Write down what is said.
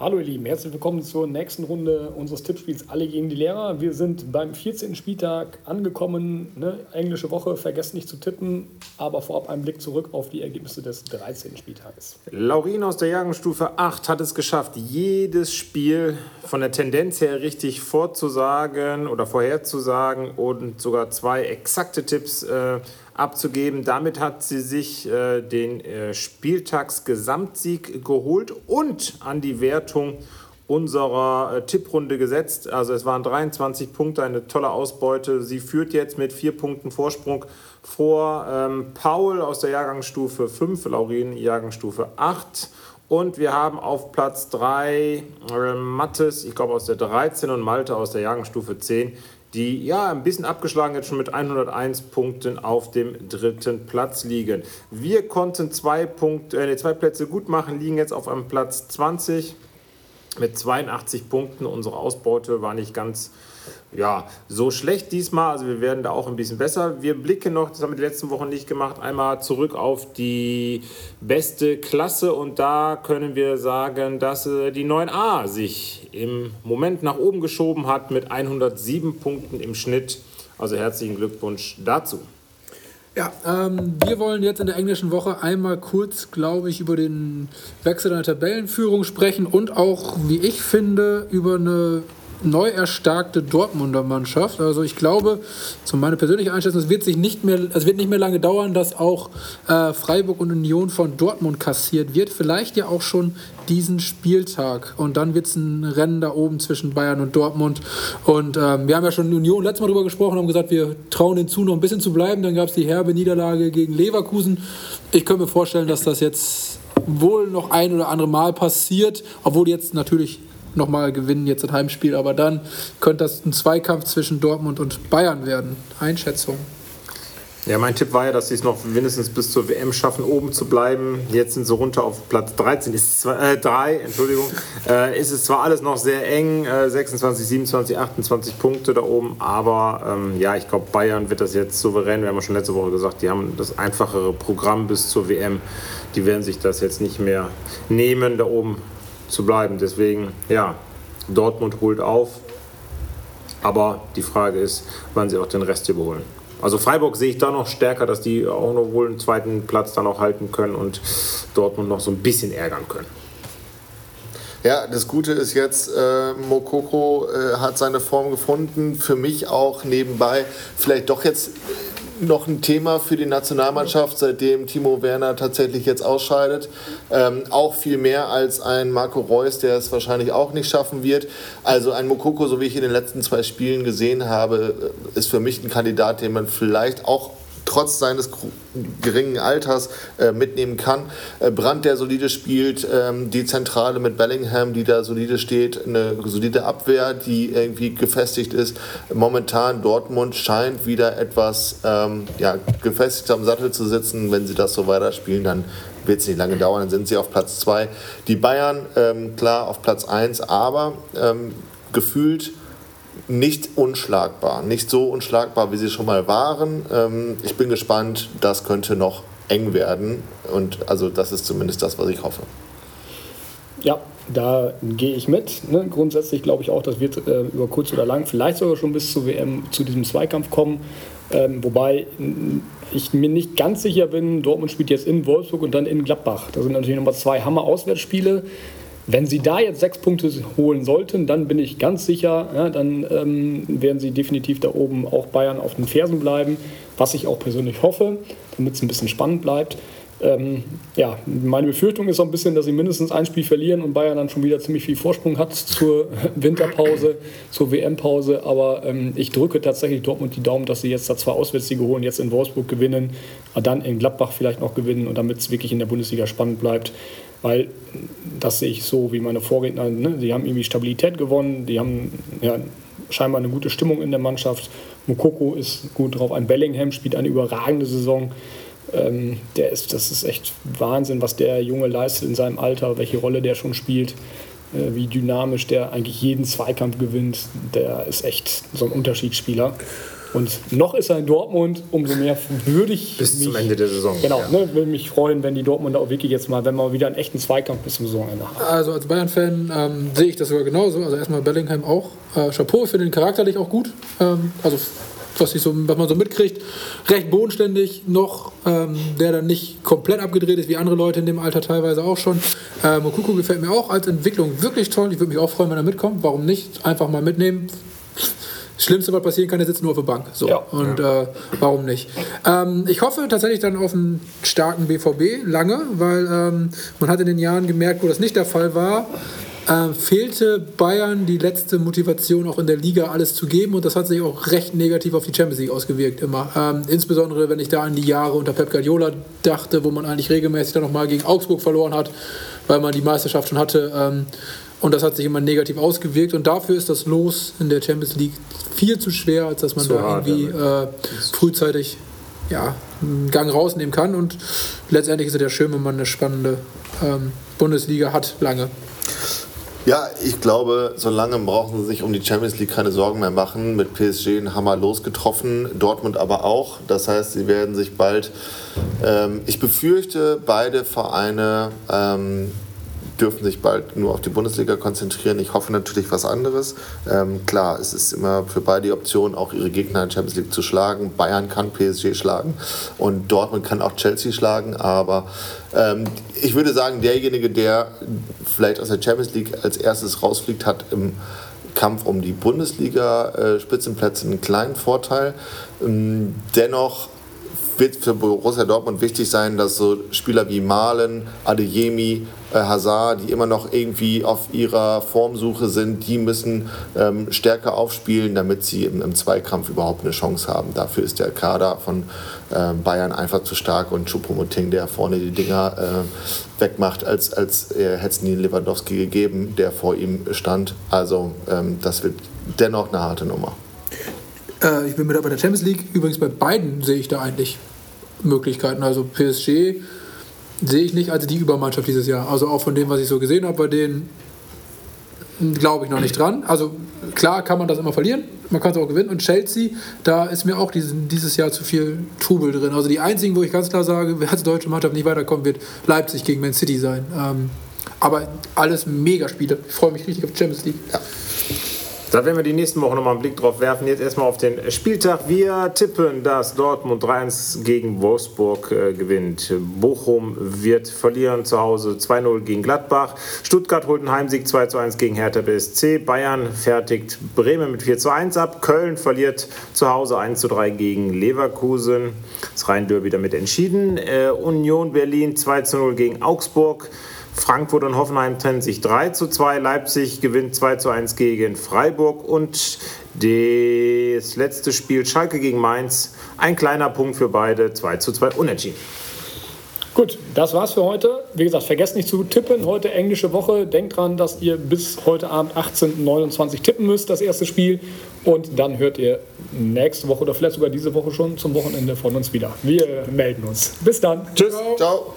Hallo ihr Lieben, herzlich willkommen zur nächsten Runde unseres Tippspiels Alle gegen die Lehrer. Wir sind beim 14. Spieltag angekommen. Ne? Englische Woche, vergesst nicht zu tippen, aber vorab einen Blick zurück auf die Ergebnisse des 13. Spieltages. Laurin aus der Jahrgangsstufe 8 hat es geschafft, jedes Spiel von der Tendenz her richtig vorzusagen oder vorherzusagen und sogar zwei exakte Tipps äh, abzugeben. Damit hat sie sich äh, den äh, Spieltagsgesamtsieg geholt und an die Wertung unserer äh, Tipprunde gesetzt. Also es waren 23 Punkte, eine tolle Ausbeute. Sie führt jetzt mit vier Punkten Vorsprung vor ähm, Paul aus der Jahrgangsstufe 5, Laurin Jahrgangsstufe 8. Und wir haben auf Platz 3 äh, Mattes, ich glaube aus der 13 und Malte aus der Jahrgangsstufe 10 die ja ein bisschen abgeschlagen jetzt schon mit 101 Punkten auf dem dritten Platz liegen. Wir konnten zwei, Punkte, äh, zwei Plätze gut machen, liegen jetzt auf einem Platz 20 mit 82 Punkten. Unsere Ausbeute war nicht ganz ja, so schlecht diesmal. Also wir werden da auch ein bisschen besser. Wir blicken noch, das haben wir die letzten Wochen nicht gemacht, einmal zurück auf die beste Klasse. Und da können wir sagen, dass äh, die 9a sich im Moment nach oben geschoben hat mit 107 Punkten im Schnitt. Also herzlichen Glückwunsch dazu. Ja, ähm, wir wollen jetzt in der englischen Woche einmal kurz, glaube ich, über den Wechsel der Tabellenführung sprechen und auch, wie ich finde, über eine neu erstarkte Dortmunder Mannschaft. Also ich glaube, zu meiner persönlichen Einschätzung, es wird sich nicht mehr, es wird nicht mehr lange dauern, dass auch äh, Freiburg und Union von Dortmund kassiert wird. Vielleicht ja auch schon diesen Spieltag. Und dann wird es ein Rennen da oben zwischen Bayern und Dortmund. Und ähm, wir haben ja schon Union letztes Mal darüber gesprochen, haben gesagt, wir trauen hinzu, noch ein bisschen zu bleiben. Dann gab es die herbe Niederlage gegen Leverkusen. Ich könnte mir vorstellen, dass das jetzt wohl noch ein oder andere Mal passiert, obwohl jetzt natürlich nochmal gewinnen, jetzt ein Heimspiel. Aber dann könnte das ein Zweikampf zwischen Dortmund und Bayern werden. Einschätzung. Ja, mein Tipp war ja, dass sie es noch mindestens bis zur WM schaffen, oben zu bleiben. Jetzt sind sie runter auf Platz 13, ist zwar, äh, 3, Entschuldigung. Äh, ist es zwar alles noch sehr eng, äh, 26, 27, 28 Punkte da oben, aber ähm, ja, ich glaube, Bayern wird das jetzt souverän. Wir haben ja schon letzte Woche gesagt, die haben das einfachere Programm bis zur WM. Die werden sich das jetzt nicht mehr nehmen, da oben zu bleiben. Deswegen, ja, Dortmund holt auf. Aber die Frage ist, wann sie auch den Rest überholen. Also Freiburg sehe ich da noch stärker, dass die auch noch wohl einen zweiten Platz dann auch halten können und Dortmund noch so ein bisschen ärgern können. Ja, das Gute ist jetzt, äh, Mokoko äh, hat seine Form gefunden. Für mich auch nebenbei vielleicht doch jetzt noch ein Thema für die Nationalmannschaft, seitdem Timo Werner tatsächlich jetzt ausscheidet. Ähm, auch viel mehr als ein Marco Reus, der es wahrscheinlich auch nicht schaffen wird. Also ein Mokoko, so wie ich in den letzten zwei Spielen gesehen habe, ist für mich ein Kandidat, den man vielleicht auch trotz seines geringen Alters äh, mitnehmen kann. Äh, Brandt, der solide spielt, ähm, die Zentrale mit Bellingham, die da solide steht, eine solide Abwehr, die irgendwie gefestigt ist. Momentan Dortmund scheint wieder etwas ähm, ja, gefestigt am Sattel zu sitzen. Wenn sie das so weiterspielen, dann wird es nicht lange dauern, dann sind sie auf Platz 2. Die Bayern, ähm, klar, auf Platz 1, aber ähm, gefühlt nicht unschlagbar, nicht so unschlagbar, wie sie schon mal waren. Ähm, ich bin gespannt, das könnte noch eng werden und also das ist zumindest das, was ich hoffe. Ja, da gehe ich mit. Ne? Grundsätzlich glaube ich auch, das wird äh, über kurz oder lang, vielleicht sogar schon bis zur WM zu diesem Zweikampf kommen. Ähm, wobei ich mir nicht ganz sicher bin, Dortmund spielt jetzt in Wolfsburg und dann in Gladbach. Das sind natürlich nochmal zwei Hammer-Auswärtsspiele. Wenn sie da jetzt sechs Punkte holen sollten, dann bin ich ganz sicher, ja, dann ähm, werden sie definitiv da oben auch Bayern auf den Fersen bleiben, was ich auch persönlich hoffe, damit es ein bisschen spannend bleibt. Ähm, ja, meine Befürchtung ist auch ein bisschen, dass sie mindestens ein Spiel verlieren und Bayern dann schon wieder ziemlich viel Vorsprung hat zur Winterpause, zur WM-Pause. Aber ähm, ich drücke tatsächlich Dortmund die Daumen, dass sie jetzt da zwei Auswärtssiege holen, jetzt in Wolfsburg gewinnen, dann in Gladbach vielleicht noch gewinnen und damit es wirklich in der Bundesliga spannend bleibt weil das sehe ich so wie meine Vorredner. Ne? Die haben irgendwie Stabilität gewonnen, die haben ja, scheinbar eine gute Stimmung in der Mannschaft. Mukoko ist gut drauf, ein Bellingham spielt eine überragende Saison. Ähm, der ist, das ist echt Wahnsinn, was der Junge leistet in seinem Alter, welche Rolle der schon spielt, äh, wie dynamisch der eigentlich jeden Zweikampf gewinnt. Der ist echt so ein Unterschiedsspieler. Und noch ist er in Dortmund, umso mehr würde ich Bis mich, zum Ende der Saison. Genau, Ja. ne, würde mich freuen, wenn die Dortmunder auch wirklich jetzt mal, wenn wir wieder einen echten Zweikampf bis zum Saisonende haben. Also als Bayern-Fan ähm, sehe ich das sogar genauso. Also erstmal Bellingham auch. Äh, Chapeau, ich finde ihn charakterlich auch gut. Ähm, also was, ich so, was man so mitkriegt, recht bodenständig noch, ähm, der dann nicht komplett abgedreht ist, wie andere Leute in dem Alter teilweise auch schon. Äh, Mokuku gefällt mir auch als Entwicklung wirklich toll. Ich würde mich auch freuen, wenn er mitkommt. Warum nicht? Einfach mal mitnehmen. Das Schlimmste, was passieren kann, er sitzt nur auf der Bank. So. Ja. Und äh, warum nicht? Ähm, ich hoffe tatsächlich dann auf einen starken BVB lange, weil ähm, man hat in den Jahren gemerkt, wo das nicht der Fall war, äh, fehlte Bayern die letzte Motivation auch in der Liga alles zu geben und das hat sich auch recht negativ auf die Champions League ausgewirkt immer. Ähm, insbesondere wenn ich da an die Jahre unter Pep Guardiola dachte, wo man eigentlich regelmäßig dann nochmal gegen Augsburg verloren hat, weil man die Meisterschaft schon hatte. Ähm, und das hat sich immer negativ ausgewirkt und dafür ist das Los in der Champions League viel zu schwer, als dass man Zu da irgendwie äh, frühzeitig ja, einen Gang rausnehmen kann. Und letztendlich ist es ja schön, wenn man eine spannende ähm, Bundesliga hat, lange. Ja, ich glaube, so lange brauchen sie sich um die Champions League keine Sorgen mehr machen. Mit PSG einen Hammer losgetroffen, Dortmund aber auch. Das heißt, sie werden sich bald, ähm, ich befürchte, beide Vereine ähm, dürfen sich bald nur auf die Bundesliga konzentrieren. Ich hoffe natürlich was anderes. Ähm, klar, es ist immer für beide die Option, auch ihre Gegner in der Champions League zu schlagen. Bayern kann PSG schlagen und Dortmund kann auch Chelsea schlagen. Aber ähm, ich würde sagen, derjenige, der vielleicht aus der Champions League als erstes rausfliegt, hat im Kampf um die Bundesliga-Spitzenplätze einen kleinen Vorteil. Ähm, dennoch wird für Borussia Dortmund wichtig sein, dass so Spieler wie Malen, Adeyemi, äh, Hazard, die immer noch irgendwie auf ihrer Formsuche sind, die müssen ähm, stärker aufspielen, damit sie im, im Zweikampf überhaupt eine Chance haben. Dafür ist der Kader von äh, Bayern einfach zu stark und Choupo-Moting, der vorne die Dinger äh, wegmacht, als, als äh, hätte es nie Lewandowski gegeben, der vor ihm stand. Also ähm, das wird dennoch eine harte Nummer. Äh, ich bin mit bei der Champions League. Übrigens bei beiden sehe ich da eigentlich Möglichkeiten. Also PSG sehe ich nicht als die Übermannschaft dieses Jahr. Also auch von dem, was ich so gesehen habe, bei denen glaube ich noch nicht dran. Also klar kann man das immer verlieren, man kann es auch gewinnen. Und Chelsea, da ist mir auch diesen, dieses Jahr zu viel Trubel drin. Also die einzigen, wo ich ganz klar sage, wer als deutsche Mannschaft nicht weiterkommen wird, Leipzig gegen Man City sein. Ähm, aber alles Megaspiele. Ich freue mich richtig auf Champions League. Da werden wir die nächsten Wochen nochmal einen Blick drauf werfen. Jetzt erstmal auf den Spieltag. Wir tippen, dass Dortmund 3-1 gegen Wolfsburg äh, gewinnt. Bochum wird verlieren zu Hause 2-0 gegen Gladbach. Stuttgart holt einen Heimsieg 2-1 gegen Hertha BSC. Bayern fertigt Bremen mit 4-1 ab. Köln verliert zu Hause 1-3 gegen Leverkusen. Das Rhein-Derby damit entschieden. Äh, Union Berlin 2-0 gegen Augsburg. Frankfurt und Hoffenheim trennen sich 3 zu 2. Leipzig gewinnt 2 zu 1 gegen Freiburg. Und das letzte Spiel Schalke gegen Mainz. Ein kleiner Punkt für beide. 2 zu 2 unentschieden. Gut, das war's für heute. Wie gesagt, vergesst nicht zu tippen. Heute englische Woche. Denkt dran, dass ihr bis heute Abend 18.29 tippen müsst, das erste Spiel. Und dann hört ihr nächste Woche oder vielleicht sogar diese Woche schon zum Wochenende von uns wieder. Wir melden uns. Bis dann. Tschüss. Ciao.